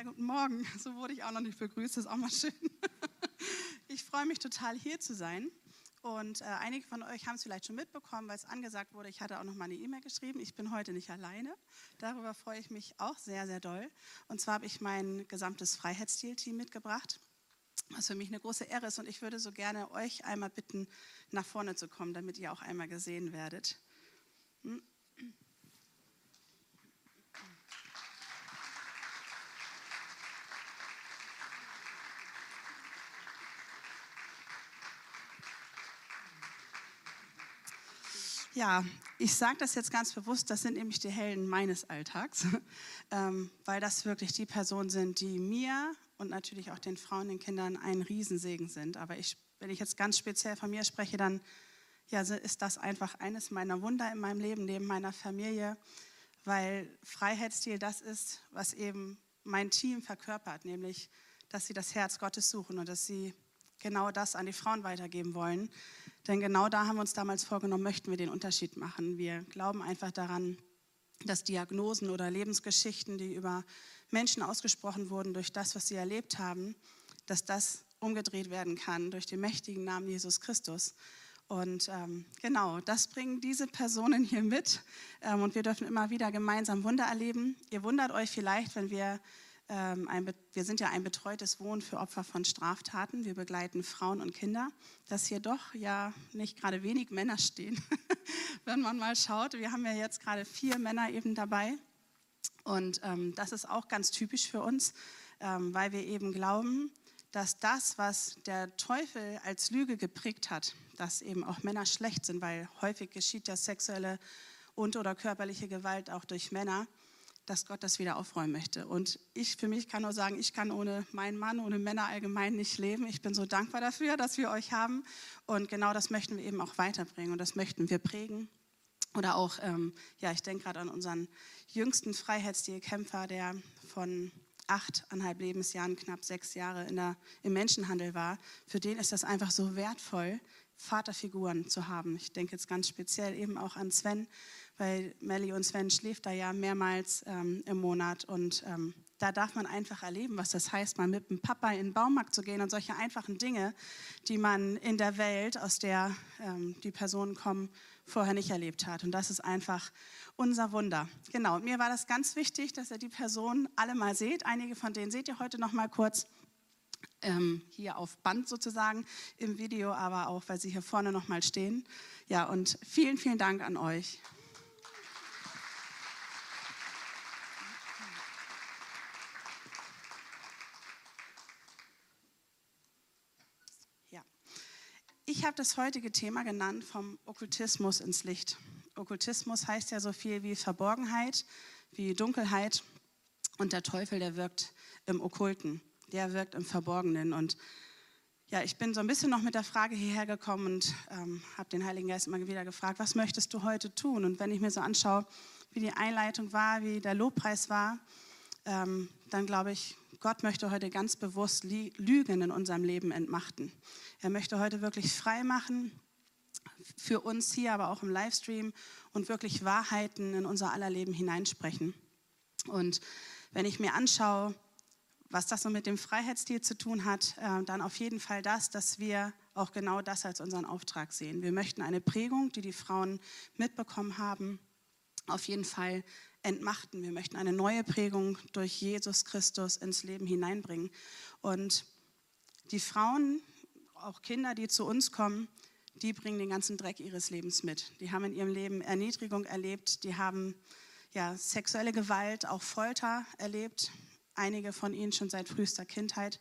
Ja, guten Morgen. So wurde ich auch noch nicht begrüßt. Das ist auch mal schön. Ich freue mich total, hier zu sein. Und äh, einige von euch haben es vielleicht schon mitbekommen, weil es angesagt wurde. Ich hatte auch noch mal eine E-Mail geschrieben. Ich bin heute nicht alleine. Darüber freue ich mich auch sehr, sehr doll. Und zwar habe ich mein gesamtes Freiheitsstil-Team mitgebracht, was für mich eine große Ehre ist. Und ich würde so gerne euch einmal bitten, nach vorne zu kommen, damit ihr auch einmal gesehen werdet. Hm? Ja, ich sage das jetzt ganz bewusst, das sind nämlich die Helden meines Alltags, ähm, weil das wirklich die Personen sind, die mir und natürlich auch den Frauen, den Kindern ein Riesensegen sind. Aber ich, wenn ich jetzt ganz speziell von mir spreche, dann ja, ist das einfach eines meiner Wunder in meinem Leben, neben meiner Familie, weil Freiheitsstil das ist, was eben mein Team verkörpert, nämlich, dass sie das Herz Gottes suchen und dass sie genau das an die Frauen weitergeben wollen. Denn genau da haben wir uns damals vorgenommen, möchten wir den Unterschied machen. Wir glauben einfach daran, dass Diagnosen oder Lebensgeschichten, die über Menschen ausgesprochen wurden durch das, was sie erlebt haben, dass das umgedreht werden kann durch den mächtigen Namen Jesus Christus. Und ähm, genau, das bringen diese Personen hier mit. Ähm, und wir dürfen immer wieder gemeinsam Wunder erleben. Ihr wundert euch vielleicht, wenn wir ein, wir sind ja ein betreutes Wohnen für Opfer von Straftaten. Wir begleiten Frauen und Kinder, dass hier doch ja nicht gerade wenig Männer stehen, wenn man mal schaut. Wir haben ja jetzt gerade vier Männer eben dabei. Und ähm, das ist auch ganz typisch für uns, ähm, weil wir eben glauben, dass das, was der Teufel als Lüge geprägt hat, dass eben auch Männer schlecht sind, weil häufig geschieht ja sexuelle und oder körperliche Gewalt auch durch Männer, dass Gott das wieder aufräumen möchte. Und ich für mich kann nur sagen, ich kann ohne meinen Mann, ohne Männer allgemein nicht leben. Ich bin so dankbar dafür, dass wir euch haben. Und genau das möchten wir eben auch weiterbringen und das möchten wir prägen. Oder auch, ähm, ja, ich denke gerade an unseren jüngsten Freiheitsstilkämpfer, der von achteinhalb Lebensjahren, knapp sechs Jahre in der, im Menschenhandel war. Für den ist das einfach so wertvoll, Vaterfiguren zu haben. Ich denke jetzt ganz speziell eben auch an Sven, weil Melly und Sven schläft da ja mehrmals ähm, im Monat und ähm, da darf man einfach erleben, was das heißt, mal mit dem Papa in den Baumarkt zu gehen und solche einfachen Dinge, die man in der Welt, aus der ähm, die Personen kommen, vorher nicht erlebt hat. Und das ist einfach unser Wunder. Genau, mir war das ganz wichtig, dass ihr die Personen alle mal seht. Einige von denen seht ihr heute noch mal kurz ähm, hier auf Band sozusagen im Video, aber auch, weil sie hier vorne noch mal stehen. Ja, und vielen, vielen Dank an euch. Ja, ich habe das heutige Thema genannt vom Okkultismus ins Licht. Okkultismus heißt ja so viel wie Verborgenheit, wie Dunkelheit und der Teufel, der wirkt im Okkulten der wirkt im Verborgenen. Und ja, ich bin so ein bisschen noch mit der Frage hierher gekommen und ähm, habe den Heiligen Geist immer wieder gefragt, was möchtest du heute tun? Und wenn ich mir so anschaue, wie die Einleitung war, wie der Lobpreis war, ähm, dann glaube ich, Gott möchte heute ganz bewusst Lügen in unserem Leben entmachten. Er möchte heute wirklich frei machen für uns hier, aber auch im Livestream und wirklich Wahrheiten in unser aller Leben hineinsprechen. Und wenn ich mir anschaue, was das so mit dem Freiheitsstil zu tun hat, äh, dann auf jeden Fall das, dass wir auch genau das als unseren Auftrag sehen. Wir möchten eine Prägung, die die Frauen mitbekommen haben, auf jeden Fall entmachten. Wir möchten eine neue Prägung durch Jesus Christus ins Leben hineinbringen. Und die Frauen, auch Kinder, die zu uns kommen, die bringen den ganzen Dreck ihres Lebens mit. Die haben in ihrem Leben Erniedrigung erlebt, die haben ja, sexuelle Gewalt, auch Folter erlebt, einige von ihnen schon seit frühester Kindheit.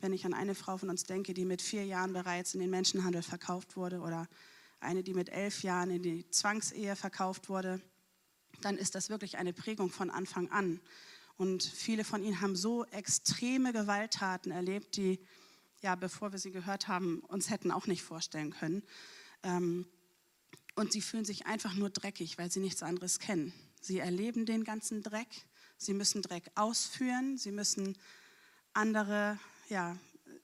Wenn ich an eine Frau von uns denke, die mit vier Jahren bereits in den Menschenhandel verkauft wurde oder eine, die mit elf Jahren in die Zwangsehe verkauft wurde, dann ist das wirklich eine Prägung von Anfang an. Und viele von ihnen haben so extreme Gewalttaten erlebt, die, ja, bevor wir sie gehört haben, uns hätten auch nicht vorstellen können. Ähm, und sie fühlen sich einfach nur dreckig, weil sie nichts anderes kennen. Sie erleben den ganzen Dreck Sie müssen Dreck ausführen, sie müssen andere ja,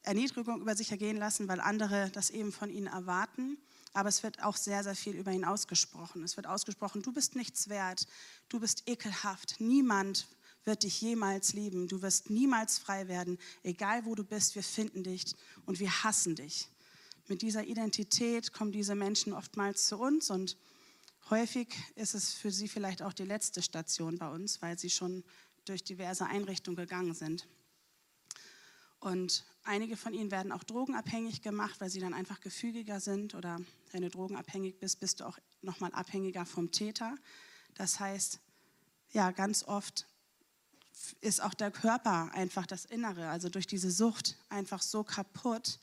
Erniedrigung über sich ergehen lassen, weil andere das eben von ihnen erwarten. Aber es wird auch sehr, sehr viel über ihn ausgesprochen. Es wird ausgesprochen, du bist nichts wert, du bist ekelhaft, niemand wird dich jemals lieben. Du wirst niemals frei werden. Egal wo du bist, wir finden dich und wir hassen dich. Mit dieser Identität kommen diese Menschen oftmals zu uns und häufig ist es für sie vielleicht auch die letzte Station bei uns, weil sie schon durch diverse Einrichtungen gegangen sind. Und einige von ihnen werden auch drogenabhängig gemacht, weil sie dann einfach gefügiger sind oder wenn du drogenabhängig bist, bist du auch nochmal abhängiger vom Täter. Das heißt, ja, ganz oft ist auch der Körper einfach das Innere, also durch diese Sucht einfach so kaputt.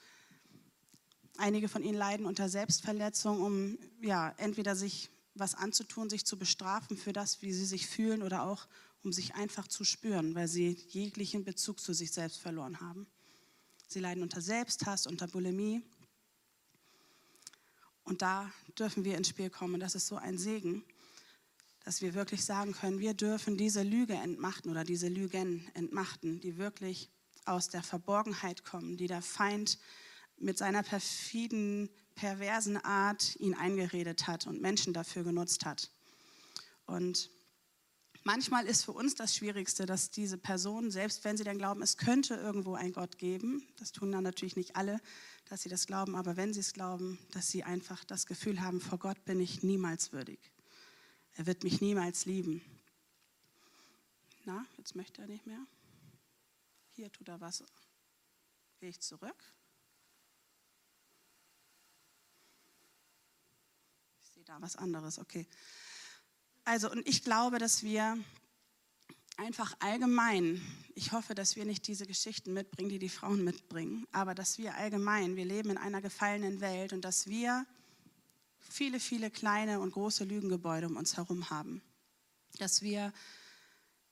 Einige von ihnen leiden unter Selbstverletzung, um ja entweder sich was anzutun, sich zu bestrafen für das, wie sie sich fühlen oder auch um sich einfach zu spüren, weil sie jeglichen Bezug zu sich selbst verloren haben. Sie leiden unter Selbsthass, unter Bulimie. Und da dürfen wir ins Spiel kommen. Das ist so ein Segen dass wir wirklich sagen können, wir dürfen diese Lüge entmachten oder diese Lügen entmachten, die wirklich aus der Verborgenheit kommen, die der Feind mit seiner perfiden, perversen Art ihn eingeredet hat und Menschen dafür genutzt hat. Und manchmal ist für uns das Schwierigste, dass diese Personen, selbst wenn sie dann glauben, es könnte irgendwo einen Gott geben, das tun dann natürlich nicht alle, dass sie das glauben, aber wenn sie es glauben, dass sie einfach das Gefühl haben, vor Gott bin ich niemals würdig. Er wird mich niemals lieben. Na, jetzt möchte er nicht mehr. Hier tut er was. Gehe ich zurück. Ich sehe da was anderes. Okay. Also, und ich glaube, dass wir einfach allgemein, ich hoffe, dass wir nicht diese Geschichten mitbringen, die die Frauen mitbringen, aber dass wir allgemein, wir leben in einer gefallenen Welt und dass wir viele, viele kleine und große Lügengebäude um uns herum haben. Dass wir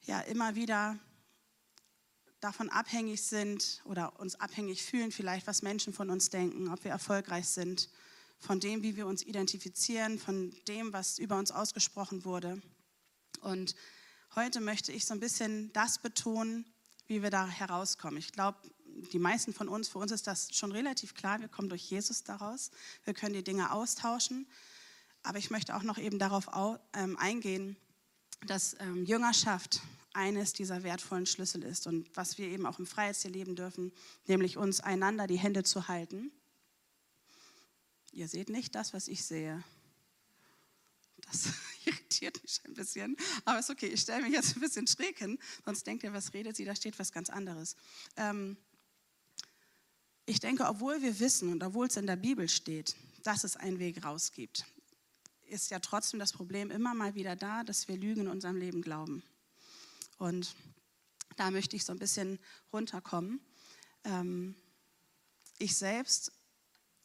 ja immer wieder davon abhängig sind oder uns abhängig fühlen, vielleicht was Menschen von uns denken, ob wir erfolgreich sind, von dem, wie wir uns identifizieren, von dem, was über uns ausgesprochen wurde. Und heute möchte ich so ein bisschen das betonen, wie wir da herauskommen. Ich glaube, die meisten von uns, für uns ist das schon relativ klar, wir kommen durch Jesus daraus, wir können die Dinge austauschen. Aber ich möchte auch noch eben darauf ähm, eingehen, dass ähm, Jüngerschaft eines dieser wertvollen Schlüssel ist und was wir eben auch im Freiheitsziel leben dürfen, nämlich uns einander die Hände zu halten. Ihr seht nicht das, was ich sehe. Das irritiert mich ein bisschen, aber ist okay. Ich stelle mich jetzt ein bisschen schräg hin, sonst denkt ihr, was redet sie, da steht was ganz anderes. Ähm, ich denke, obwohl wir wissen und obwohl es in der Bibel steht, dass es einen Weg raus gibt, ist ja trotzdem das Problem immer mal wieder da, dass wir Lügen in unserem Leben glauben. Und da möchte ich so ein bisschen runterkommen. Ähm, ich selbst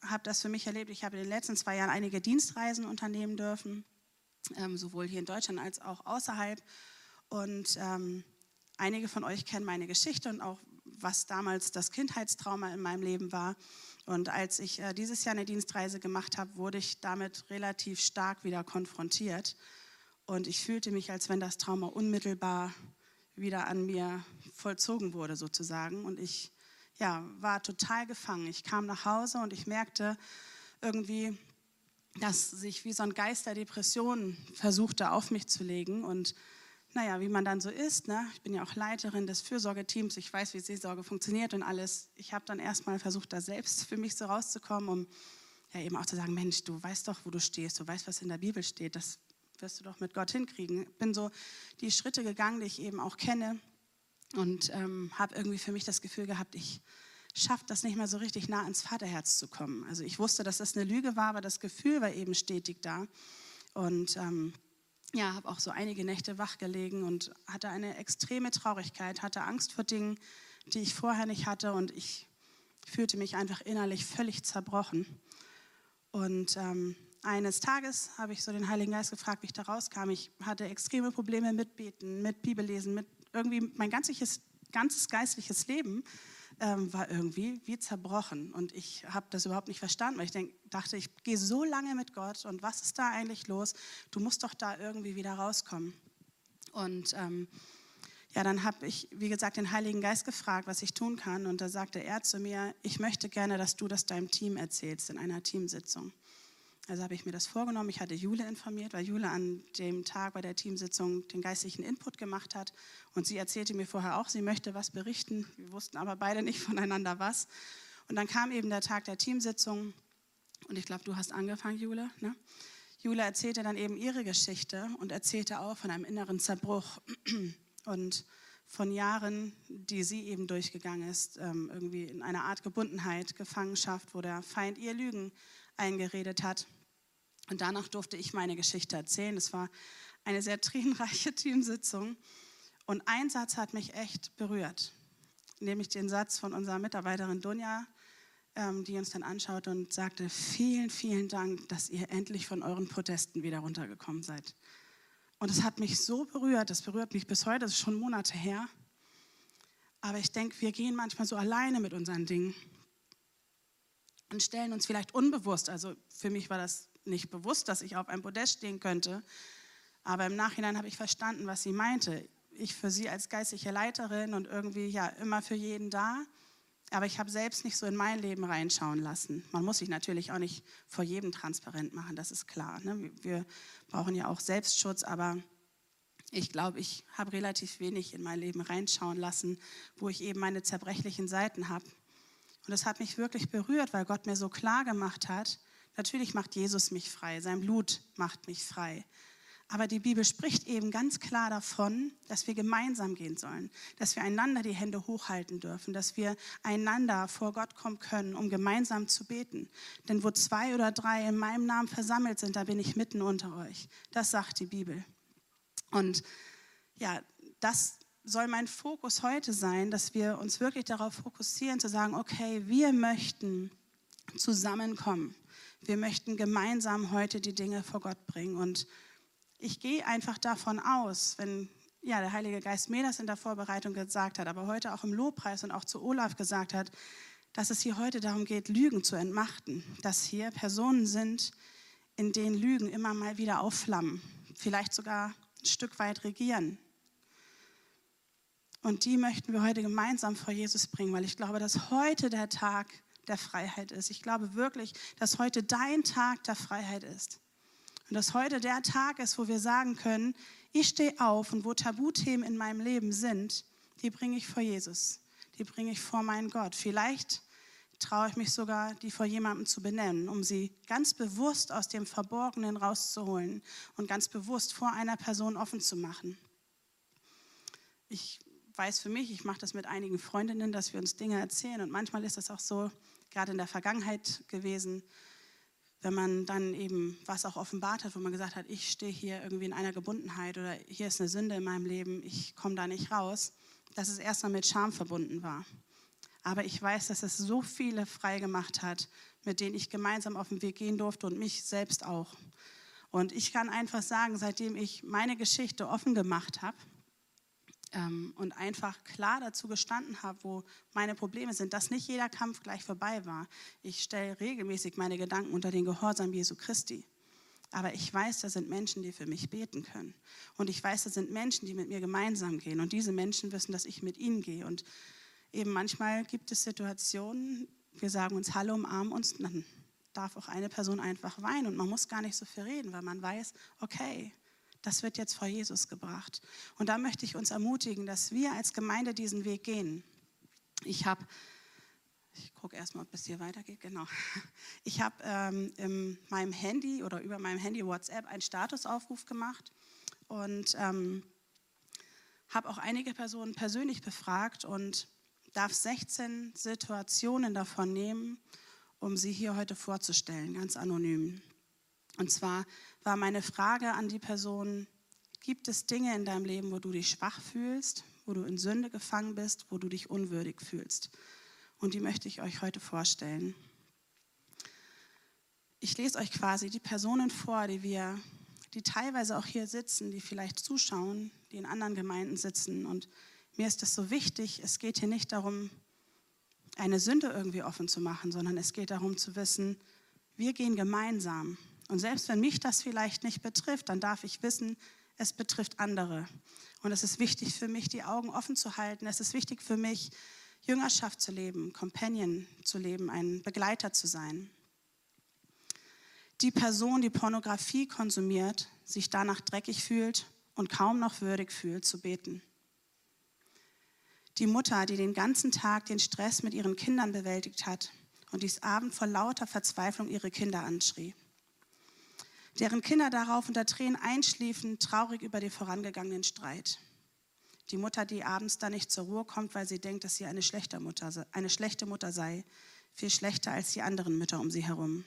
habe das für mich erlebt. Ich habe in den letzten zwei Jahren einige Dienstreisen unternehmen dürfen, ähm, sowohl hier in Deutschland als auch außerhalb. Und ähm, einige von euch kennen meine Geschichte und auch was damals das Kindheitstrauma in meinem Leben war. Und als ich äh, dieses Jahr eine Dienstreise gemacht habe, wurde ich damit relativ stark wieder konfrontiert. Und ich fühlte mich, als wenn das Trauma unmittelbar wieder an mir vollzogen wurde, sozusagen. Und ich ja, war total gefangen. Ich kam nach Hause und ich merkte irgendwie, dass sich wie so ein Geist der Depression versuchte auf mich zu legen. Und naja, wie man dann so ist, ne? ich bin ja auch Leiterin des Fürsorgeteams, ich weiß, wie Seelsorge funktioniert und alles. Ich habe dann erstmal versucht, da selbst für mich so rauszukommen, um ja eben auch zu sagen, Mensch, du weißt doch, wo du stehst, du weißt, was in der Bibel steht, das wirst du doch mit Gott hinkriegen. Bin so die Schritte gegangen, die ich eben auch kenne und ähm, habe irgendwie für mich das Gefühl gehabt, ich schaffe das nicht mehr so richtig nah ans Vaterherz zu kommen. Also ich wusste, dass das eine Lüge war, aber das Gefühl war eben stetig da und ähm, ja, habe auch so einige Nächte wach gelegen und hatte eine extreme Traurigkeit, hatte Angst vor Dingen, die ich vorher nicht hatte und ich fühlte mich einfach innerlich völlig zerbrochen. Und ähm, eines Tages habe ich so den Heiligen Geist gefragt, wie ich da rauskam. Ich hatte extreme Probleme mit Beten, mit Bibellesen, mit irgendwie mein ganzes, ganzes geistliches Leben ähm, war irgendwie wie zerbrochen. Und ich habe das überhaupt nicht verstanden, weil ich denk, dachte, ich gehe so lange mit Gott und was ist da eigentlich los? Du musst doch da irgendwie wieder rauskommen. Und ähm, ja, dann habe ich, wie gesagt, den Heiligen Geist gefragt, was ich tun kann. Und da sagte er zu mir, ich möchte gerne, dass du das deinem Team erzählst in einer Teamsitzung. Also habe ich mir das vorgenommen. Ich hatte Jule informiert, weil Jule an dem Tag bei der Teamsitzung den geistlichen Input gemacht hat. Und sie erzählte mir vorher auch, sie möchte was berichten. Wir wussten aber beide nicht voneinander was. Und dann kam eben der Tag der Teamsitzung. Und ich glaube, du hast angefangen, Jule. Ne? Jule erzählte dann eben ihre Geschichte und erzählte auch von einem inneren Zerbruch und von Jahren, die sie eben durchgegangen ist, ähm, irgendwie in einer Art Gebundenheit, Gefangenschaft, wo der Feind ihr Lügen eingeredet hat. Und danach durfte ich meine Geschichte erzählen. Es war eine sehr tränenreiche Teamsitzung. Und ein Satz hat mich echt berührt, nämlich den Satz von unserer Mitarbeiterin Dunja, ähm, die uns dann anschaute und sagte, vielen, vielen Dank, dass ihr endlich von euren Protesten wieder runtergekommen seid. Und es hat mich so berührt, das berührt mich bis heute, das ist schon Monate her. Aber ich denke, wir gehen manchmal so alleine mit unseren Dingen und stellen uns vielleicht unbewusst, also für mich war das nicht bewusst, dass ich auf einem Podest stehen könnte, aber im Nachhinein habe ich verstanden, was sie meinte. Ich für sie als geistliche Leiterin und irgendwie ja immer für jeden da, aber ich habe selbst nicht so in mein Leben reinschauen lassen. Man muss sich natürlich auch nicht vor jedem transparent machen, das ist klar. Ne? Wir brauchen ja auch Selbstschutz, aber ich glaube, ich habe relativ wenig in mein Leben reinschauen lassen, wo ich eben meine zerbrechlichen Seiten habe. Und das hat mich wirklich berührt, weil Gott mir so klar gemacht hat, natürlich macht Jesus mich frei, sein Blut macht mich frei. Aber die Bibel spricht eben ganz klar davon, dass wir gemeinsam gehen sollen, dass wir einander die Hände hochhalten dürfen, dass wir einander vor Gott kommen können, um gemeinsam zu beten. Denn wo zwei oder drei in meinem Namen versammelt sind, da bin ich mitten unter euch. Das sagt die Bibel. Und ja, das soll mein Fokus heute sein, dass wir uns wirklich darauf fokussieren, zu sagen, okay, wir möchten zusammenkommen. Wir möchten gemeinsam heute die Dinge vor Gott bringen. Und ich gehe einfach davon aus, wenn ja, der Heilige Geist mir das in der Vorbereitung gesagt hat, aber heute auch im Lobpreis und auch zu Olaf gesagt hat, dass es hier heute darum geht, Lügen zu entmachten. Dass hier Personen sind, in denen Lügen immer mal wieder aufflammen, vielleicht sogar ein Stück weit regieren. Und die möchten wir heute gemeinsam vor Jesus bringen, weil ich glaube, dass heute der Tag der Freiheit ist. Ich glaube wirklich, dass heute dein Tag der Freiheit ist. Und dass heute der Tag ist, wo wir sagen können, ich stehe auf und wo Tabuthemen in meinem Leben sind, die bringe ich vor Jesus. Die bringe ich vor meinen Gott. Vielleicht traue ich mich sogar, die vor jemandem zu benennen, um sie ganz bewusst aus dem Verborgenen rauszuholen und ganz bewusst vor einer Person offen zu machen. Ich weiß für mich, ich mache das mit einigen Freundinnen, dass wir uns Dinge erzählen. Und manchmal ist das auch so, gerade in der Vergangenheit gewesen, wenn man dann eben was auch offenbart hat, wo man gesagt hat, ich stehe hier irgendwie in einer Gebundenheit oder hier ist eine Sünde in meinem Leben, ich komme da nicht raus, dass es erstmal mit Scham verbunden war. Aber ich weiß, dass es so viele frei gemacht hat, mit denen ich gemeinsam auf den Weg gehen durfte und mich selbst auch. Und ich kann einfach sagen, seitdem ich meine Geschichte offen gemacht habe, und einfach klar dazu gestanden habe, wo meine Probleme sind, dass nicht jeder Kampf gleich vorbei war. Ich stelle regelmäßig meine Gedanken unter den Gehorsam Jesu Christi. Aber ich weiß, da sind Menschen, die für mich beten können. Und ich weiß, da sind Menschen, die mit mir gemeinsam gehen. Und diese Menschen wissen, dass ich mit ihnen gehe. Und eben manchmal gibt es Situationen, wir sagen uns Hallo, umarmen uns, dann darf auch eine Person einfach weinen. Und man muss gar nicht so viel reden, weil man weiß, okay, das wird jetzt vor Jesus gebracht. Und da möchte ich uns ermutigen, dass wir als Gemeinde diesen Weg gehen. Ich habe, ich gucke erstmal, ob es hier weitergeht, genau. Ich habe ähm, in meinem Handy oder über meinem Handy WhatsApp einen Statusaufruf gemacht und ähm, habe auch einige Personen persönlich befragt und darf 16 Situationen davon nehmen, um sie hier heute vorzustellen, ganz anonym. Und zwar war meine Frage an die Person, gibt es Dinge in deinem Leben, wo du dich schwach fühlst, wo du in Sünde gefangen bist, wo du dich unwürdig fühlst? Und die möchte ich euch heute vorstellen. Ich lese euch quasi die Personen vor, die wir, die teilweise auch hier sitzen, die vielleicht zuschauen, die in anderen Gemeinden sitzen. Und mir ist das so wichtig, es geht hier nicht darum, eine Sünde irgendwie offen zu machen, sondern es geht darum zu wissen, wir gehen gemeinsam und selbst wenn mich das vielleicht nicht betrifft, dann darf ich wissen, es betrifft andere. Und es ist wichtig für mich, die Augen offen zu halten. Es ist wichtig für mich, Jüngerschaft zu leben, Companion zu leben, ein Begleiter zu sein. Die Person, die Pornografie konsumiert, sich danach dreckig fühlt und kaum noch würdig fühlt zu beten. Die Mutter, die den ganzen Tag den Stress mit ihren Kindern bewältigt hat und dies Abend vor lauter Verzweiflung ihre Kinder anschrie. Deren Kinder darauf unter Tränen einschliefen, traurig über den vorangegangenen Streit. Die Mutter, die abends da nicht zur Ruhe kommt, weil sie denkt, dass sie eine schlechte Mutter, eine schlechte Mutter sei, viel schlechter als die anderen Mütter um sie herum.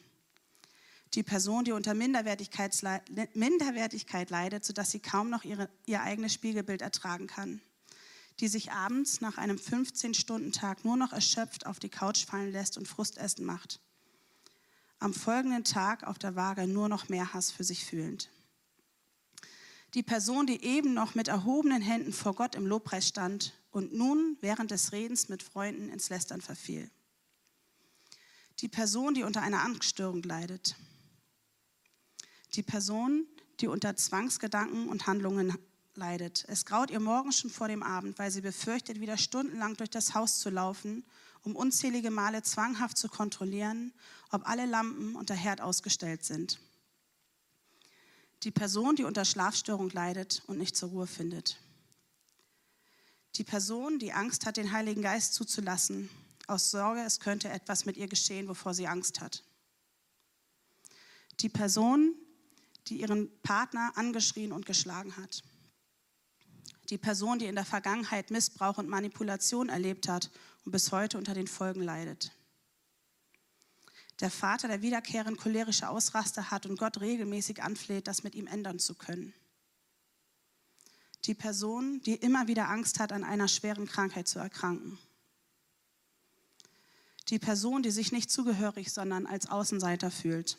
Die Person, die unter Minderwertigkeit leidet, sodass sie kaum noch ihre, ihr eigenes Spiegelbild ertragen kann. Die sich abends nach einem 15-Stunden-Tag nur noch erschöpft auf die Couch fallen lässt und Frustessen macht. Am folgenden Tag auf der Waage nur noch mehr Hass für sich fühlend. Die Person, die eben noch mit erhobenen Händen vor Gott im Lobpreis stand und nun während des Redens mit Freunden ins Lästern verfiel. Die Person, die unter einer Angststörung leidet. Die Person, die unter Zwangsgedanken und Handlungen leidet. Es graut ihr morgen schon vor dem Abend, weil sie befürchtet, wieder stundenlang durch das Haus zu laufen, um unzählige Male zwanghaft zu kontrollieren, ob alle Lampen und der Herd ausgestellt sind. Die Person, die unter Schlafstörung leidet und nicht zur Ruhe findet. Die Person, die Angst hat, den Heiligen Geist zuzulassen, aus Sorge, es könnte etwas mit ihr geschehen, wovor sie Angst hat. Die Person, die ihren Partner angeschrien und geschlagen hat. Die Person, die in der Vergangenheit Missbrauch und Manipulation erlebt hat und bis heute unter den Folgen leidet der Vater, der wiederkehrend cholerische Ausraster hat und Gott regelmäßig anfleht, das mit ihm ändern zu können. Die Person, die immer wieder Angst hat, an einer schweren Krankheit zu erkranken. Die Person, die sich nicht zugehörig, sondern als Außenseiter fühlt.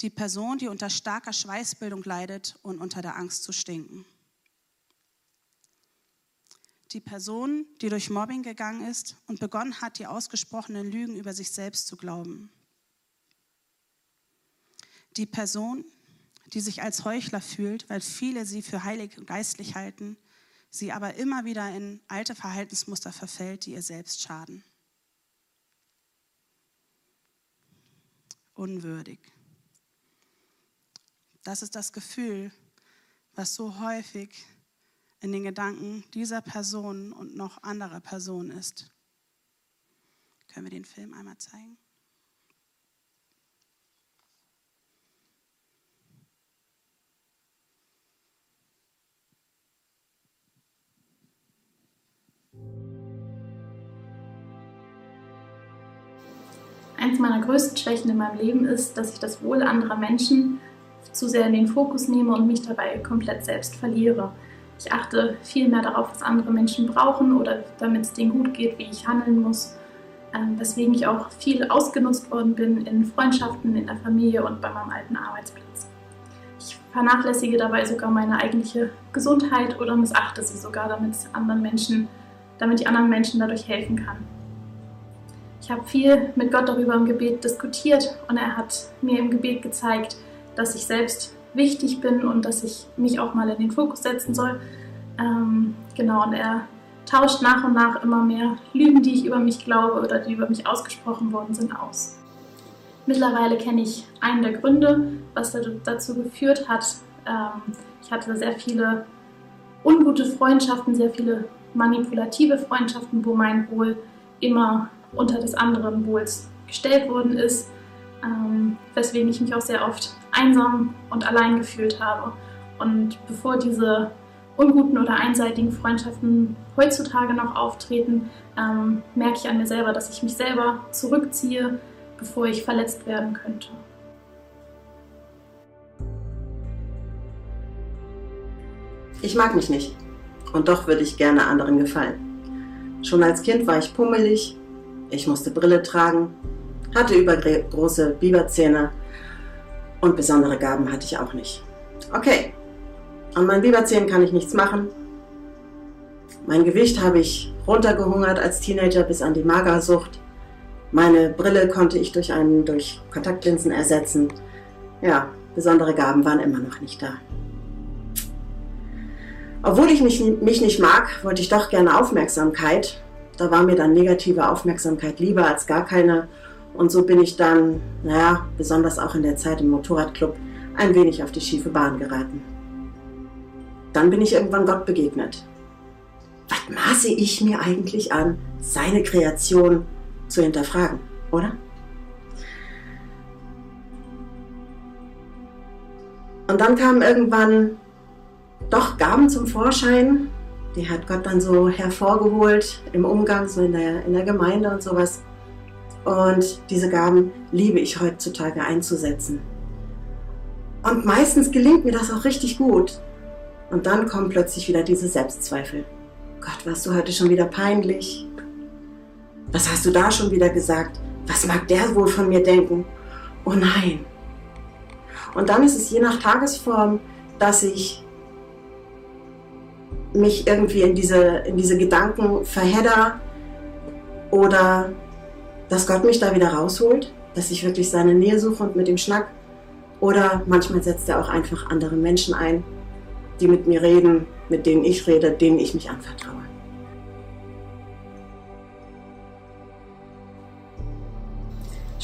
Die Person, die unter starker Schweißbildung leidet und unter der Angst zu stinken die Person, die durch Mobbing gegangen ist und begonnen hat, die ausgesprochenen Lügen über sich selbst zu glauben. Die Person, die sich als Heuchler fühlt, weil viele sie für heilig und geistlich halten, sie aber immer wieder in alte Verhaltensmuster verfällt, die ihr selbst schaden. Unwürdig. Das ist das Gefühl, was so häufig in den Gedanken dieser Person und noch anderer Personen ist. Können wir den Film einmal zeigen? Eins meiner größten Schwächen in meinem Leben ist, dass ich das Wohl anderer Menschen zu sehr in den Fokus nehme und mich dabei komplett selbst verliere. Ich achte viel mehr darauf, was andere Menschen brauchen oder damit es denen gut geht, wie ich handeln muss. Ähm, weswegen ich auch viel ausgenutzt worden bin in Freundschaften, in der Familie und bei meinem alten Arbeitsplatz. Ich vernachlässige dabei sogar meine eigentliche Gesundheit oder missachte sie sogar, damit anderen Menschen, damit ich anderen Menschen dadurch helfen kann. Ich habe viel mit Gott darüber im Gebet diskutiert und er hat mir im Gebet gezeigt, dass ich selbst wichtig bin und dass ich mich auch mal in den Fokus setzen soll. Ähm, genau, und er tauscht nach und nach immer mehr Lügen, die ich über mich glaube oder die über mich ausgesprochen worden sind, aus. Mittlerweile kenne ich einen der Gründe, was dazu geführt hat. Ähm, ich hatte sehr viele ungute Freundschaften, sehr viele manipulative Freundschaften, wo mein Wohl immer unter des anderen Wohls gestellt worden ist ähm, weswegen ich mich auch sehr oft einsam und allein gefühlt habe. Und bevor diese unguten oder einseitigen Freundschaften heutzutage noch auftreten, ähm, merke ich an mir selber, dass ich mich selber zurückziehe, bevor ich verletzt werden könnte. Ich mag mich nicht und doch würde ich gerne anderen gefallen. Schon als Kind war ich pummelig, ich musste Brille tragen hatte übergroße Biberzähne und besondere Gaben hatte ich auch nicht. Okay, an meinen Biberzähnen kann ich nichts machen. Mein Gewicht habe ich runtergehungert als Teenager bis an die Magersucht. Meine Brille konnte ich durch einen durch Kontaktlinsen ersetzen. Ja, besondere Gaben waren immer noch nicht da. Obwohl ich mich, mich nicht mag, wollte ich doch gerne Aufmerksamkeit. Da war mir dann negative Aufmerksamkeit lieber als gar keine Und so bin ich dann, naja, besonders auch in der Zeit im Motorradclub, ein wenig auf die schiefe Bahn geraten. Dann bin ich irgendwann Gott begegnet. Was maße ich mir eigentlich an, seine Kreation zu hinterfragen, oder? Und dann kamen irgendwann doch Gaben zum Vorschein. Die hat Gott dann so hervorgeholt im Umgang, so in der, in der Gemeinde und sowas. Und diese Gaben liebe ich heutzutage einzusetzen. Und meistens gelingt mir das auch richtig gut. Und dann kommen plötzlich wieder diese Selbstzweifel. Gott, warst du heute schon wieder peinlich? Was hast du da schon wieder gesagt? Was mag der wohl von mir denken? Oh nein. Und dann ist es je nach Tagesform, dass ich mich irgendwie in diese, in diese Gedanken verhedder oder dass Gott mich da wieder rausholt, dass ich wirklich seine Nähe suche und mit ihm schnack. Oder manchmal setzt er auch einfach andere Menschen ein, die mit mir reden, mit denen ich rede, denen ich mich anvertraue.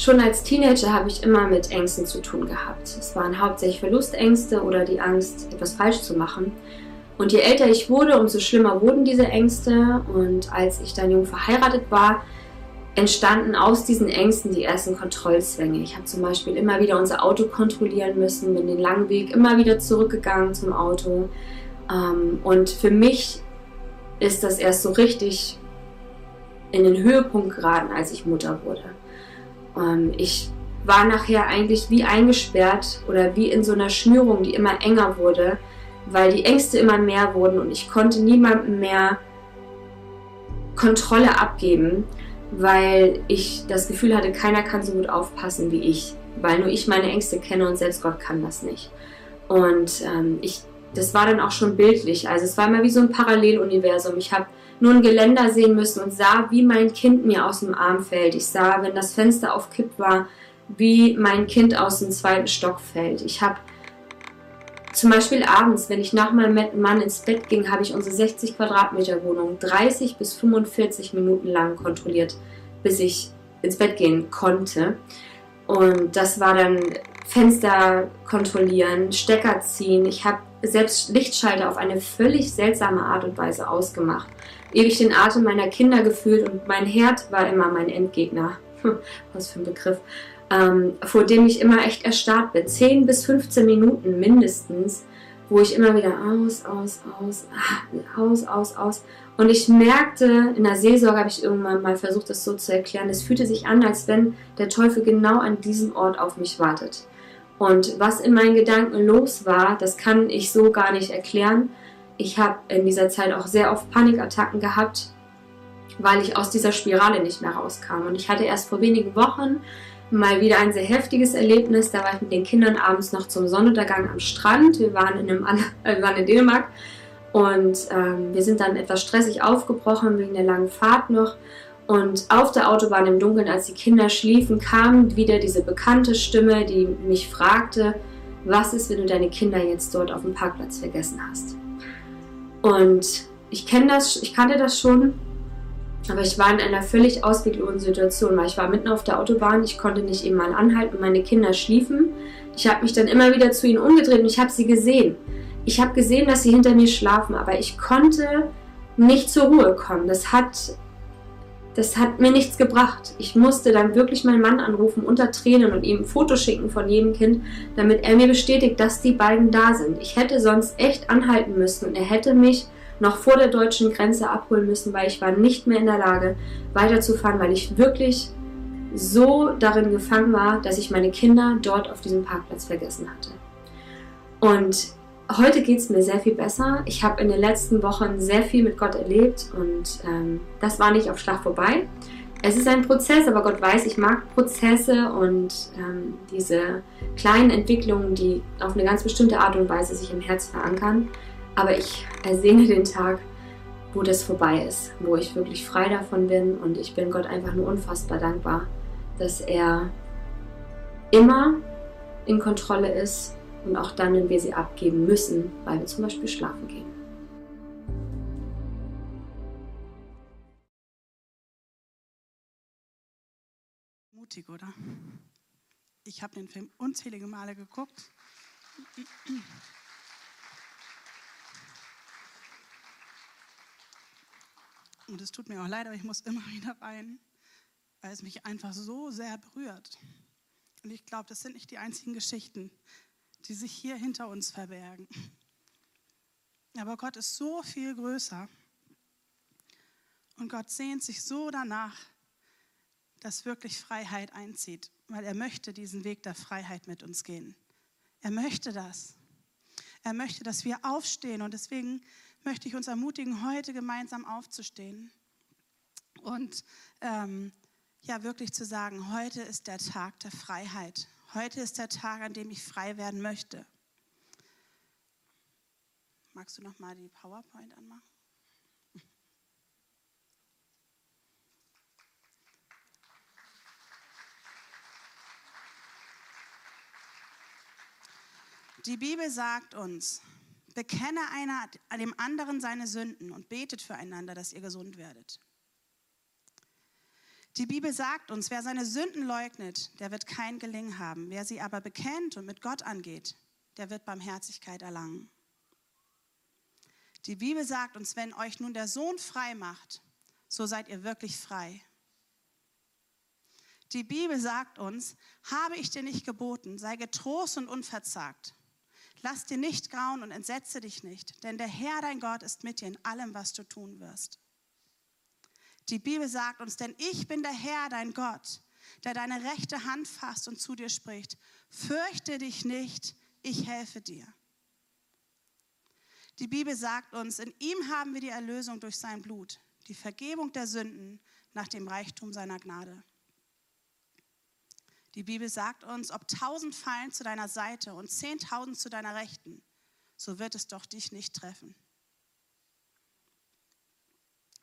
Schon als Teenager habe ich immer mit Ängsten zu tun gehabt. Es waren hauptsächlich Verlustängste oder die Angst, etwas falsch zu machen. Und je älter ich wurde, umso schlimmer wurden diese Ängste. Und als ich dann jung verheiratet war, entstanden aus diesen Ängsten die ersten Kontrollzwänge. Ich habe zum Beispiel immer wieder unser Auto kontrollieren müssen, bin den langen Weg immer wieder zurückgegangen zum Auto. Ähm, und für mich ist das erst so richtig in den Höhepunkt geraten, als ich Mutter wurde. Ähm, ich war nachher eigentlich wie eingesperrt oder wie in so einer Schnürung, die immer enger wurde, weil die Ängste immer mehr wurden und ich konnte niemandem mehr Kontrolle abgeben weil ich das Gefühl hatte, keiner kann so gut aufpassen wie ich, weil nur ich meine Ängste kenne und selbst Gott kann das nicht. Und ähm, ich, das war dann auch schon bildlich. Also es war immer wie so ein Paralleluniversum. Ich habe nur ein Geländer sehen müssen und sah, wie mein Kind mir aus dem Arm fällt. Ich sah, wenn das Fenster auf Kipp war, wie mein Kind aus dem zweiten Stock fällt. Ich habe zum Beispiel abends, wenn ich nach meinem Mann ins Bett ging, habe ich unsere 60 Quadratmeter Wohnung 30 bis 45 Minuten lang kontrolliert, bis ich ins Bett gehen konnte. Und das war dann Fenster kontrollieren, Stecker ziehen. Ich habe selbst Lichtschalter auf eine völlig seltsame Art und Weise ausgemacht. Ewig den Atem meiner Kinder gefühlt und mein Herd war immer mein Endgegner. Was für ein Begriff ähm, vor dem ich immer echt erstarrt bin. 10 bis 15 Minuten mindestens, wo ich immer wieder aus, aus, aus, ah, aus, aus, aus. Und ich merkte, in der Seelsorge habe ich irgendwann mal versucht, das so zu erklären, es fühlte sich an, als wenn der Teufel genau an diesem Ort auf mich wartet. Und was in meinen Gedanken los war, das kann ich so gar nicht erklären. Ich habe in dieser Zeit auch sehr oft Panikattacken gehabt, weil ich aus dieser Spirale nicht mehr rauskam. Und ich hatte erst vor wenigen Wochen mal wieder ein sehr heftiges Erlebnis. Da war ich mit den Kindern abends noch zum Sonnenuntergang am Strand. Wir waren in, einem, wir waren in Dänemark und ähm, wir sind dann etwas stressig aufgebrochen wegen der langen Fahrt noch. Und auf der Autobahn im Dunkeln, als die Kinder schliefen, kam wieder diese bekannte Stimme, die mich fragte, was ist, wenn du deine Kinder jetzt dort auf dem Parkplatz vergessen hast? Und ich kenne das, ich kannte das schon aber ich war in einer völlig ausweglosen Situation, weil ich war mitten auf der Autobahn, ich konnte nicht eben mal anhalten, meine Kinder schliefen. Ich habe mich dann immer wieder zu ihnen umgedreht und ich habe sie gesehen. Ich habe gesehen, dass sie hinter mir schlafen, aber ich konnte nicht zur Ruhe kommen. Das hat, das hat mir nichts gebracht. Ich musste dann wirklich meinen Mann anrufen unter Tränen und ihm ein Foto schicken von jedem Kind, damit er mir bestätigt, dass die beiden da sind. Ich hätte sonst echt anhalten müssen und er hätte mich noch vor der deutschen Grenze abholen müssen, weil ich war nicht mehr in der Lage, weiterzufahren, weil ich wirklich so darin gefangen war, dass ich meine Kinder dort auf diesem Parkplatz vergessen hatte. Und heute geht es mir sehr viel besser. Ich habe in den letzten Wochen sehr viel mit Gott erlebt und ähm, das war nicht auf Schlag vorbei. Es ist ein Prozess, aber Gott weiß, ich mag Prozesse und ähm, diese kleinen Entwicklungen, die auf eine ganz bestimmte Art und Weise sich im Herz verankern. Aber ich ersehne den Tag, wo das vorbei ist, wo ich wirklich frei davon bin und ich bin Gott einfach nur unfassbar dankbar, dass er immer in Kontrolle ist und auch dann, wenn wir sie abgeben müssen, weil wir zum Beispiel schlafen gehen. Mutig, oder? Ich habe den Film unzählige Male geguckt. Und es tut mir auch leid, aber ich muss immer wieder weinen, weil es mich einfach so sehr berührt. Und ich glaube, das sind nicht die einzigen Geschichten, die sich hier hinter uns verbergen. Aber Gott ist so viel größer. Und Gott sehnt sich so danach, dass wirklich Freiheit einzieht, weil er möchte diesen Weg der Freiheit mit uns gehen. Er möchte das. Er möchte, dass wir aufstehen und deswegen möchte ich uns ermutigen, heute gemeinsam aufzustehen und ähm, ja wirklich zu sagen, heute ist der Tag der Freiheit. Heute ist der Tag, an dem ich frei werden möchte. Magst du noch mal die PowerPoint anmachen? Die Bibel sagt uns, bekenne einer dem anderen seine Sünden und betet füreinander, dass ihr gesund werdet. Die Bibel sagt uns, wer seine Sünden leugnet, der wird kein Gelingen haben. Wer sie aber bekennt und mit Gott angeht, der wird Barmherzigkeit erlangen. Die Bibel sagt uns, wenn euch nun der Sohn frei macht, so seid ihr wirklich frei. Die Bibel sagt uns, habe ich dir nicht geboten, sei getrost und unverzagt. Lass dir nicht grauen und entsetze dich nicht, denn der Herr, dein Gott, ist mit dir in allem, was du tun wirst. Die Bibel sagt uns, denn ich bin der Herr, dein Gott, der deine rechte Hand fasst und zu dir spricht. Fürchte dich nicht, ich helfe dir. Die Bibel sagt uns, in ihm haben wir die Erlösung durch sein Blut, die Vergebung der Sünden nach dem Reichtum seiner Gnade. Die Bibel sagt uns, ob tausend fallen zu deiner Seite und zehntausend zu deiner Rechten, so wird es doch dich nicht treffen.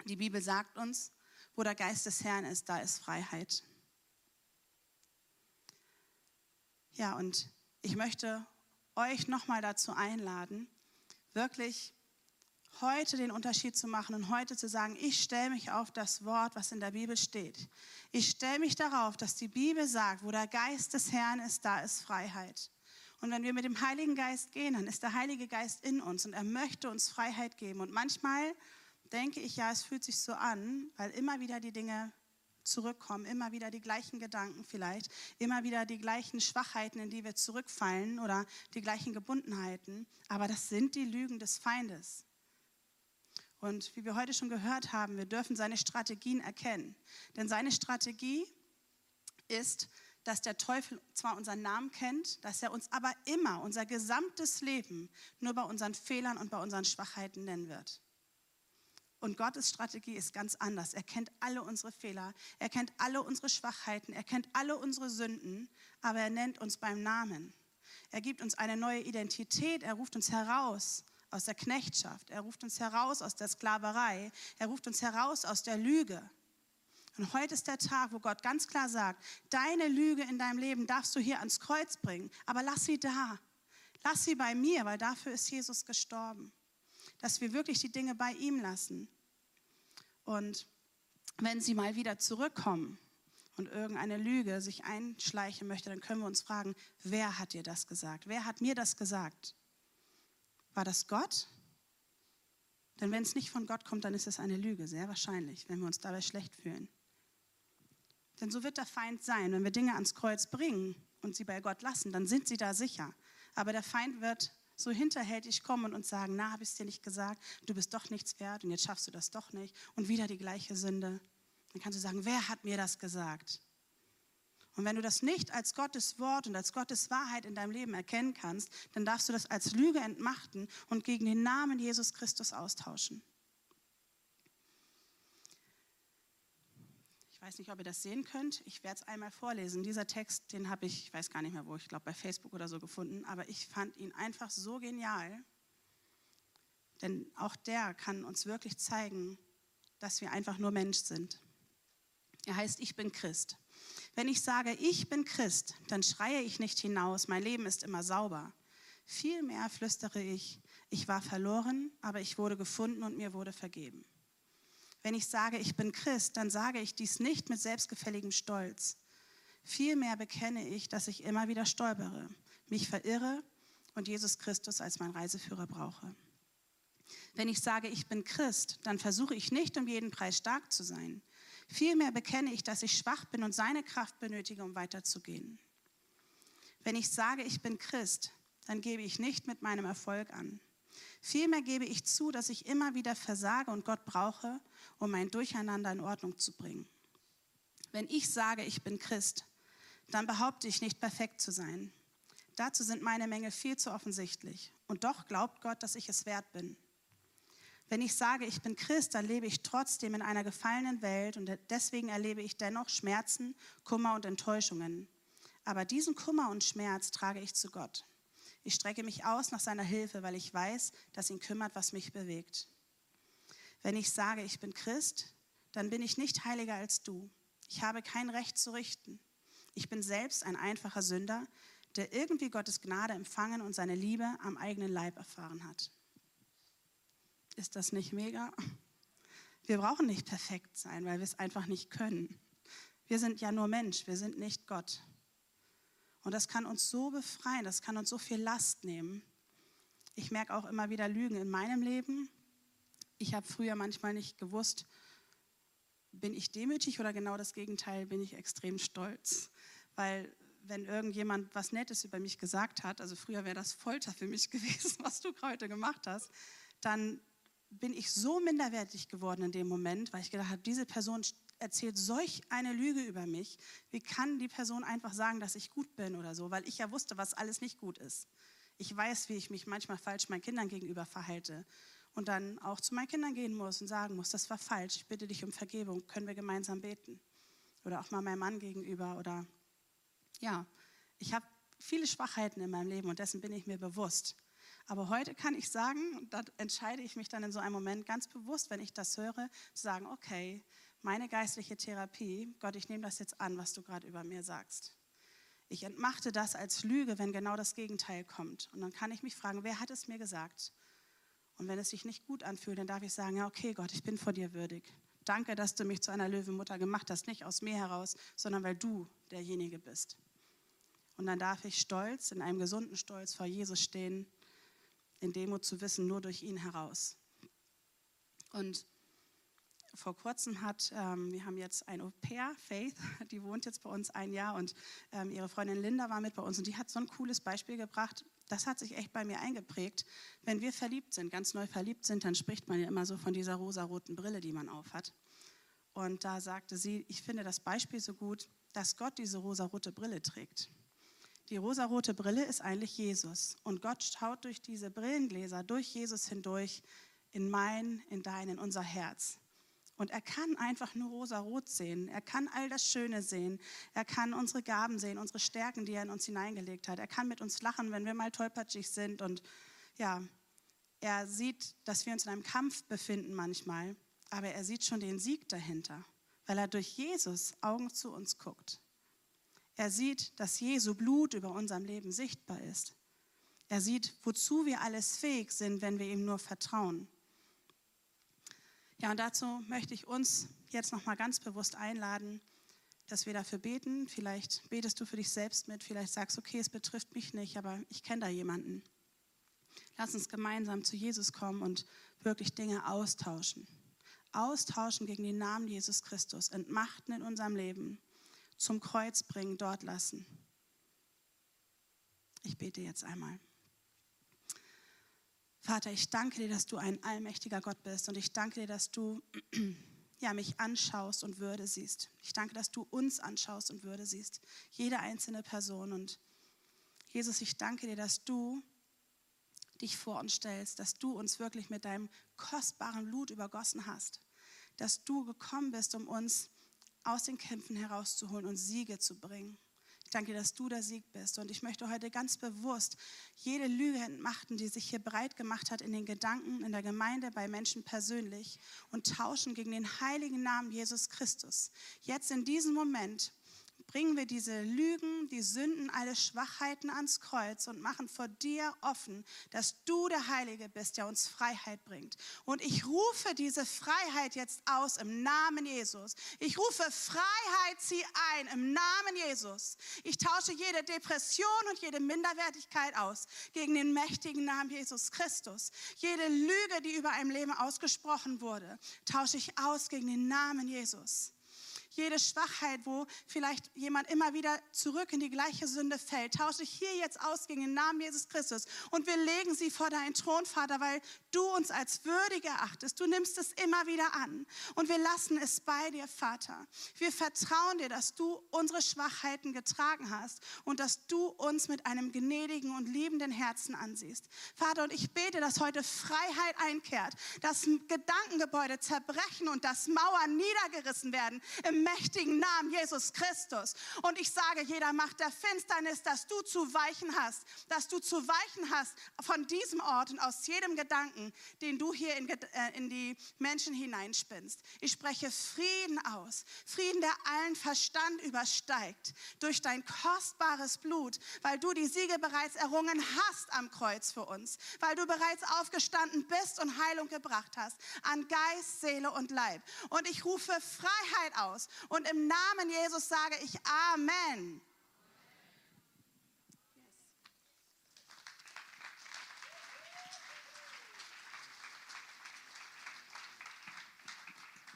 Die Bibel sagt uns, wo der Geist des Herrn ist, da ist Freiheit. Ja, und ich möchte euch nochmal dazu einladen, wirklich heute den Unterschied zu machen und heute zu sagen, ich stelle mich auf das Wort, was in der Bibel steht. Ich stelle mich darauf, dass die Bibel sagt, wo der Geist des Herrn ist, da ist Freiheit. Und wenn wir mit dem Heiligen Geist gehen, dann ist der Heilige Geist in uns und er möchte uns Freiheit geben. Und manchmal denke ich, ja, es fühlt sich so an, weil immer wieder die Dinge zurückkommen, immer wieder die gleichen Gedanken vielleicht, immer wieder die gleichen Schwachheiten, in die wir zurückfallen oder die gleichen Gebundenheiten. Aber das sind die Lügen des Feindes. Und wie wir heute schon gehört haben, wir dürfen seine Strategien erkennen. Denn seine Strategie ist, dass der Teufel zwar unseren Namen kennt, dass er uns aber immer unser gesamtes Leben nur bei unseren Fehlern und bei unseren Schwachheiten nennen wird. Und Gottes Strategie ist ganz anders. Er kennt alle unsere Fehler, er kennt alle unsere Schwachheiten, er kennt alle unsere Sünden, aber er nennt uns beim Namen. Er gibt uns eine neue Identität, er ruft uns heraus aus der Knechtschaft, er ruft uns heraus aus der Sklaverei, er ruft uns heraus aus der Lüge. Und heute ist der Tag, wo Gott ganz klar sagt, deine Lüge in deinem Leben darfst du hier ans Kreuz bringen, aber lass sie da. Lass sie bei mir, weil dafür ist Jesus gestorben dass wir wirklich die Dinge bei ihm lassen. Und wenn sie mal wieder zurückkommen und irgendeine Lüge sich einschleichen möchte, dann können wir uns fragen, wer hat dir das gesagt? Wer hat mir das gesagt? War das Gott? Denn wenn es nicht von Gott kommt, dann ist es eine Lüge, sehr wahrscheinlich, wenn wir uns dabei schlecht fühlen. Denn so wird der Feind sein. Wenn wir Dinge ans Kreuz bringen und sie bei Gott lassen, dann sind sie da sicher. Aber der Feind wird so hinterhältig kommen und sagen, na, habe ich es dir nicht gesagt, du bist doch nichts wert und jetzt schaffst du das doch nicht und wieder die gleiche Sünde. Dann kannst du sagen, wer hat mir das gesagt? Und wenn du das nicht als Gottes Wort und als Gottes Wahrheit in deinem Leben erkennen kannst, dann darfst du das als Lüge entmachten und gegen den Namen Jesus Christus austauschen. Ich weiß nicht, ob ihr das sehen könnt. Ich werde es einmal vorlesen. Dieser Text, den habe ich, ich weiß gar nicht mehr wo, ich glaube bei Facebook oder so gefunden, aber ich fand ihn einfach so genial. Denn auch der kann uns wirklich zeigen, dass wir einfach nur Mensch sind. Er heißt, ich bin Christ. Wenn ich sage, ich bin Christ, dann schreie ich nicht hinaus, mein Leben ist immer sauber. Vielmehr flüstere ich, ich war verloren, aber ich wurde gefunden und mir wurde vergeben. Wenn ich sage, ich bin Christ, dann sage ich dies nicht mit selbstgefälligem Stolz. Vielmehr bekenne ich, dass ich immer wieder stolpere, mich verirre und Jesus Christus als mein Reiseführer brauche. Wenn ich sage, ich bin Christ, dann versuche ich nicht um jeden Preis stark zu sein. Vielmehr bekenne ich, dass ich schwach bin und seine Kraft benötige, um weiterzugehen. Wenn ich sage, ich bin Christ, dann gebe ich nicht mit meinem Erfolg an. Vielmehr gebe ich zu, dass ich immer wieder versage und Gott brauche, um mein Durcheinander in Ordnung zu bringen. Wenn ich sage, ich bin Christ, dann behaupte ich nicht perfekt zu sein. Dazu sind meine Mängel viel zu offensichtlich. Und doch glaubt Gott, dass ich es wert bin. Wenn ich sage, ich bin Christ, dann lebe ich trotzdem in einer gefallenen Welt und deswegen erlebe ich dennoch Schmerzen, Kummer und Enttäuschungen. Aber diesen Kummer und Schmerz trage ich zu Gott. Ich strecke mich aus nach seiner Hilfe, weil ich weiß, dass ihn kümmert, was mich bewegt. Wenn ich sage, ich bin Christ, dann bin ich nicht heiliger als du. Ich habe kein Recht zu richten. Ich bin selbst ein einfacher Sünder, der irgendwie Gottes Gnade empfangen und seine Liebe am eigenen Leib erfahren hat. Ist das nicht mega? Wir brauchen nicht perfekt sein, weil wir es einfach nicht können. Wir sind ja nur Mensch, wir sind nicht Gott. Und das kann uns so befreien, das kann uns so viel Last nehmen. Ich merke auch immer wieder Lügen in meinem Leben. Ich habe früher manchmal nicht gewusst, bin ich demütig oder genau das Gegenteil, bin ich extrem stolz. Weil wenn irgendjemand was Nettes über mich gesagt hat, also früher wäre das Folter für mich gewesen, was du heute gemacht hast, dann bin ich so minderwertig geworden in dem Moment, weil ich gedacht habe, diese Person erzählt solch eine Lüge über mich. Wie kann die Person einfach sagen, dass ich gut bin oder so? Weil ich ja wusste, was alles nicht gut ist. Ich weiß, wie ich mich manchmal falsch meinen Kindern gegenüber verhalte und dann auch zu meinen Kindern gehen muss und sagen muss, das war falsch, ich bitte dich um Vergebung, können wir gemeinsam beten. Oder auch mal meinem Mann gegenüber oder ja, ich habe viele Schwachheiten in meinem Leben und dessen bin ich mir bewusst. Aber heute kann ich sagen, da entscheide ich mich dann in so einem Moment ganz bewusst, wenn ich das höre, zu sagen, okay, meine geistliche Therapie, Gott, ich nehme das jetzt an, was du gerade über mir sagst. Ich entmachte das als Lüge, wenn genau das Gegenteil kommt. Und dann kann ich mich fragen, wer hat es mir gesagt? Und wenn es sich nicht gut anfühlt, dann darf ich sagen, ja, okay, Gott, ich bin vor dir würdig. Danke, dass du mich zu einer Löwenmutter gemacht hast, nicht aus mir heraus, sondern weil du derjenige bist. Und dann darf ich stolz, in einem gesunden Stolz vor Jesus stehen, in Demut zu wissen, nur durch ihn heraus. Und vor kurzem hat, ähm, wir haben jetzt ein Au-pair, Faith, die wohnt jetzt bei uns ein Jahr und ähm, ihre Freundin Linda war mit bei uns und die hat so ein cooles Beispiel gebracht, das hat sich echt bei mir eingeprägt. Wenn wir verliebt sind, ganz neu verliebt sind, dann spricht man ja immer so von dieser rosaroten Brille, die man aufhat. Und da sagte sie, ich finde das Beispiel so gut, dass Gott diese rosarote Brille trägt. Die rosarote Brille ist eigentlich Jesus. Und Gott schaut durch diese Brillengläser, durch Jesus hindurch, in mein, in dein, in unser Herz. Und er kann einfach nur rosa-rot sehen. Er kann all das Schöne sehen. Er kann unsere Gaben sehen, unsere Stärken, die er in uns hineingelegt hat. Er kann mit uns lachen, wenn wir mal tollpatschig sind. Und ja, er sieht, dass wir uns in einem Kampf befinden manchmal. Aber er sieht schon den Sieg dahinter, weil er durch Jesus Augen zu uns guckt. Er sieht, dass Jesu Blut über unserem Leben sichtbar ist. Er sieht, wozu wir alles fähig sind, wenn wir ihm nur vertrauen. Ja, und dazu möchte ich uns jetzt noch mal ganz bewusst einladen, dass wir dafür beten. Vielleicht betest du für dich selbst mit, vielleicht sagst du, okay, es betrifft mich nicht, aber ich kenne da jemanden. Lass uns gemeinsam zu Jesus kommen und wirklich Dinge austauschen. Austauschen gegen den Namen Jesus Christus, entmachten in unserem Leben, zum Kreuz bringen, dort lassen. Ich bete jetzt einmal. Vater, ich danke dir, dass du ein allmächtiger Gott bist und ich danke dir, dass du ja, mich anschaust und Würde siehst. Ich danke, dass du uns anschaust und Würde siehst, jede einzelne Person. Und Jesus, ich danke dir, dass du dich vor uns stellst, dass du uns wirklich mit deinem kostbaren Blut übergossen hast, dass du gekommen bist, um uns aus den Kämpfen herauszuholen und Siege zu bringen. Ich danke dir, dass du der Sieg bist. Und ich möchte heute ganz bewusst jede Lüge entmachten, die sich hier breit gemacht hat in den Gedanken, in der Gemeinde, bei Menschen persönlich und tauschen gegen den heiligen Namen Jesus Christus. Jetzt in diesem Moment bringen wir diese Lügen, die Sünden, alle Schwachheiten ans Kreuz und machen vor dir offen, dass du der Heilige bist, der uns Freiheit bringt. Und ich rufe diese Freiheit jetzt aus im Namen Jesus. Ich rufe Freiheit, zieh ein im Namen Jesus. Ich tausche jede Depression und jede Minderwertigkeit aus gegen den mächtigen Namen Jesus Christus. Jede Lüge, die über einem Leben ausgesprochen wurde, tausche ich aus gegen den Namen Jesus jede Schwachheit, wo vielleicht jemand immer wieder zurück in die gleiche Sünde fällt, tausche ich hier jetzt aus gegen den Namen Jesus Christus. Und wir legen sie vor deinen Thron, Vater, weil du uns als würdig erachtest. Du nimmst es immer wieder an. Und wir lassen es bei dir, Vater. Wir vertrauen dir, dass du unsere Schwachheiten getragen hast und dass du uns mit einem gnädigen und liebenden Herzen ansiehst. Vater, und ich bete, dass heute Freiheit einkehrt, dass Gedankengebäude zerbrechen und dass Mauern niedergerissen werden im mächtigen Namen Jesus Christus. Und ich sage jeder Macht der Finsternis, dass du zu weichen hast, dass du zu weichen hast von diesem Ort und aus jedem Gedanken, den du hier in, äh, in die Menschen hineinspinnst. Ich spreche Frieden aus, Frieden, der allen Verstand übersteigt, durch dein kostbares Blut, weil du die Siege bereits errungen hast am Kreuz für uns, weil du bereits aufgestanden bist und Heilung gebracht hast an Geist, Seele und Leib. Und ich rufe Freiheit aus und im Namen Jesus sage ich Amen.